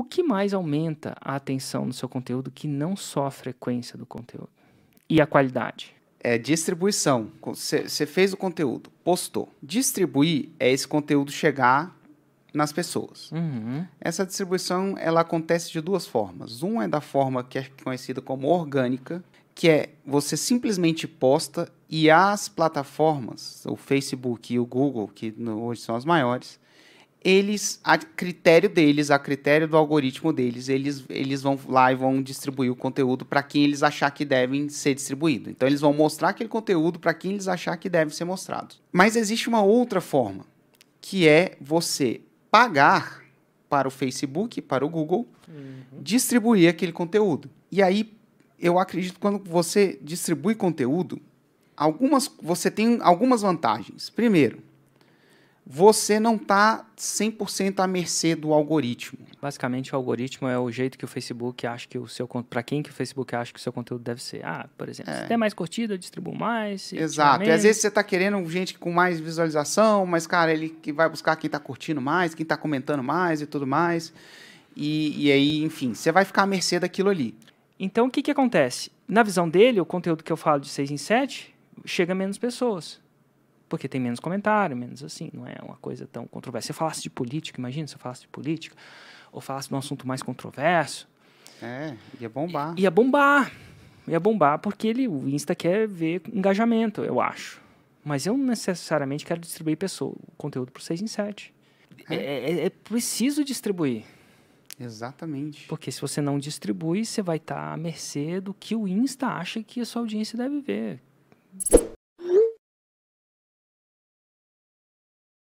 O que mais aumenta a atenção no seu conteúdo que não só a frequência do conteúdo e a qualidade? É distribuição. Você fez o conteúdo, postou. Distribuir é esse conteúdo chegar nas pessoas. Uhum. Essa distribuição ela acontece de duas formas. Um é da forma que é conhecida como orgânica, que é você simplesmente posta e as plataformas, o Facebook e o Google, que hoje são as maiores, eles, a critério deles, a critério do algoritmo deles, eles, eles vão lá e vão distribuir o conteúdo para quem eles achar que devem ser distribuído. Então eles vão mostrar aquele conteúdo para quem eles achar que deve ser mostrado. Mas existe uma outra forma, que é você pagar para o Facebook, para o Google, uhum. distribuir aquele conteúdo. E aí, eu acredito que quando você distribui conteúdo, algumas, você tem algumas vantagens. Primeiro, você não está 100% à mercê do algoritmo. Basicamente, o algoritmo é o jeito que o Facebook acha que o seu para quem que o Facebook acha que o seu conteúdo deve ser. Ah, por exemplo, é. se tem mais curtida, eu distribuo mais. Exato. E às vezes você está querendo gente com mais visualização, mas cara, ele que vai buscar quem está curtindo mais, quem está comentando mais e tudo mais. E, e aí, enfim, você vai ficar à mercê daquilo ali. Então, o que, que acontece? Na visão dele, o conteúdo que eu falo de 6 em 7 chega a menos pessoas porque tem menos comentário, menos assim, não é uma coisa tão controversa. Se eu falasse de política, imagina se eu falasse de política, ou falasse de um assunto mais controverso. É, ia bombar. Ia bombar. Ia bombar porque ele, o Insta quer ver engajamento, eu acho. Mas eu não necessariamente quero distribuir pessoa, conteúdo por 6 em 7. É. É, é, é, preciso distribuir. Exatamente. Porque se você não distribui, você vai estar à mercê do que o Insta acha que a sua audiência deve ver.